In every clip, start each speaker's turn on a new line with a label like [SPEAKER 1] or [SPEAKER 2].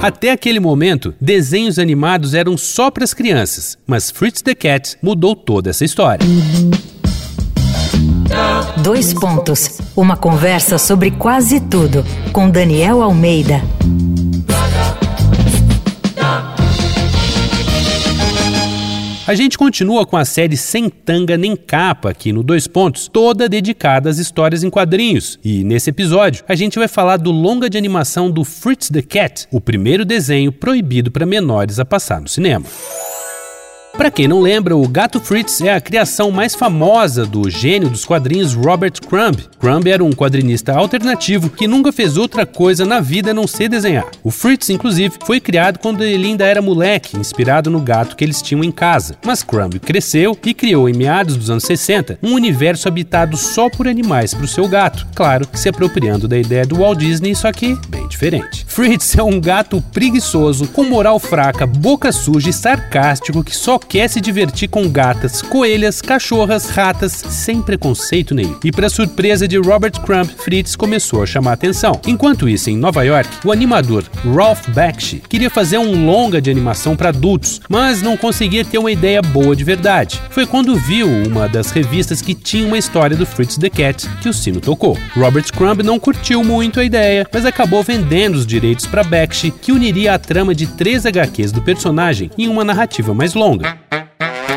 [SPEAKER 1] Até aquele momento, desenhos animados eram só para as crianças, mas Fritz the Cat mudou toda essa história.
[SPEAKER 2] Dois pontos. Uma conversa sobre quase tudo com Daniel Almeida.
[SPEAKER 1] A gente continua com a série Sem Tanga Nem Capa aqui no Dois Pontos, toda dedicada às histórias em quadrinhos. E nesse episódio, a gente vai falar do longa de animação do Fritz the Cat, o primeiro desenho proibido para menores a passar no cinema. Para quem não lembra, o Gato Fritz é a criação mais famosa do gênio dos quadrinhos Robert Crumb. Crumb era um quadrinista alternativo que nunca fez outra coisa na vida a não ser desenhar. O Fritz, inclusive, foi criado quando ele ainda era moleque, inspirado no gato que eles tinham em casa. Mas Crumb cresceu e criou, em meados dos anos 60, um universo habitado só por animais para o seu gato. Claro se apropriando da ideia do Walt Disney, só que bem diferente. Fritz é um gato preguiçoso, com moral fraca, boca suja e sarcástico que só quer se divertir com gatas, coelhas, cachorras, ratas, sem preconceito nenhum. E para surpresa de Robert Crumb, Fritz começou a chamar atenção. Enquanto isso, em Nova York, o animador Ralph Bakshi queria fazer um longa de animação para adultos, mas não conseguia ter uma ideia boa de verdade. Foi quando viu uma das revistas que tinha uma história do Fritz the Cat que o sino tocou. Robert Crumb não curtiu muito a ideia, mas acabou vendendo os direitos para Bakshi, que uniria a trama de três HQs do personagem em uma narrativa mais longa.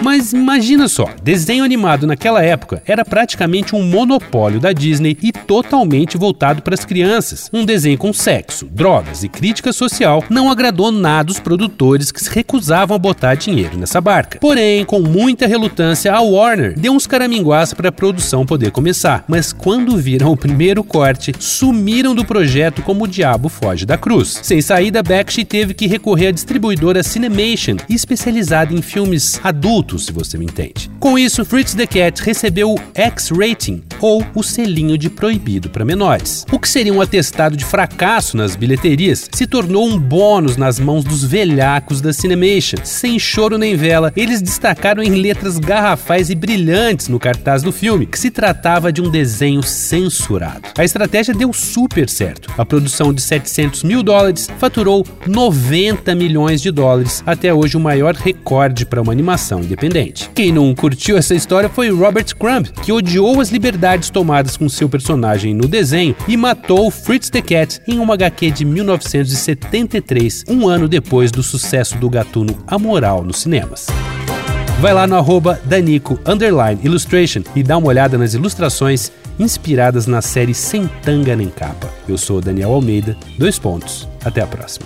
[SPEAKER 1] Mas imagina só, desenho animado naquela época era praticamente um monopólio da Disney e totalmente voltado para as crianças. Um desenho com sexo, drogas e crítica social não agradou nada os produtores que se recusavam a botar dinheiro nessa barca. Porém, com muita relutância, a Warner deu uns caraminguás para a produção poder começar, mas quando viram o primeiro corte, sumiram do projeto como o diabo foge da cruz. Sem saída, Bakshi teve que recorrer à distribuidora Cinemation, especializada em filmes adultos se você me entende. Com isso, Fritz the Cat recebeu o X-Rating, ou o selinho de proibido para menores. O que seria um atestado de fracasso nas bilheterias se tornou um bônus nas mãos dos velhacos da Cinemation. Sem choro nem vela, eles destacaram em letras garrafais e brilhantes no cartaz do filme que se tratava de um desenho censurado. A estratégia deu super certo. A produção de 700 mil dólares faturou 90 milhões de dólares, até hoje o maior recorde para uma animação independente independente. Quem não curtiu essa história foi Robert Crumb, que odiou as liberdades tomadas com seu personagem no desenho e matou Fritz the Cat em uma HQ de 1973, um ano depois do sucesso do gatuno Amoral nos cinemas. Vai lá no arroba Danico Illustration e dá uma olhada nas ilustrações inspiradas na série Sem Tanga Nem Capa. Eu sou Daniel Almeida, dois pontos. Até a próxima.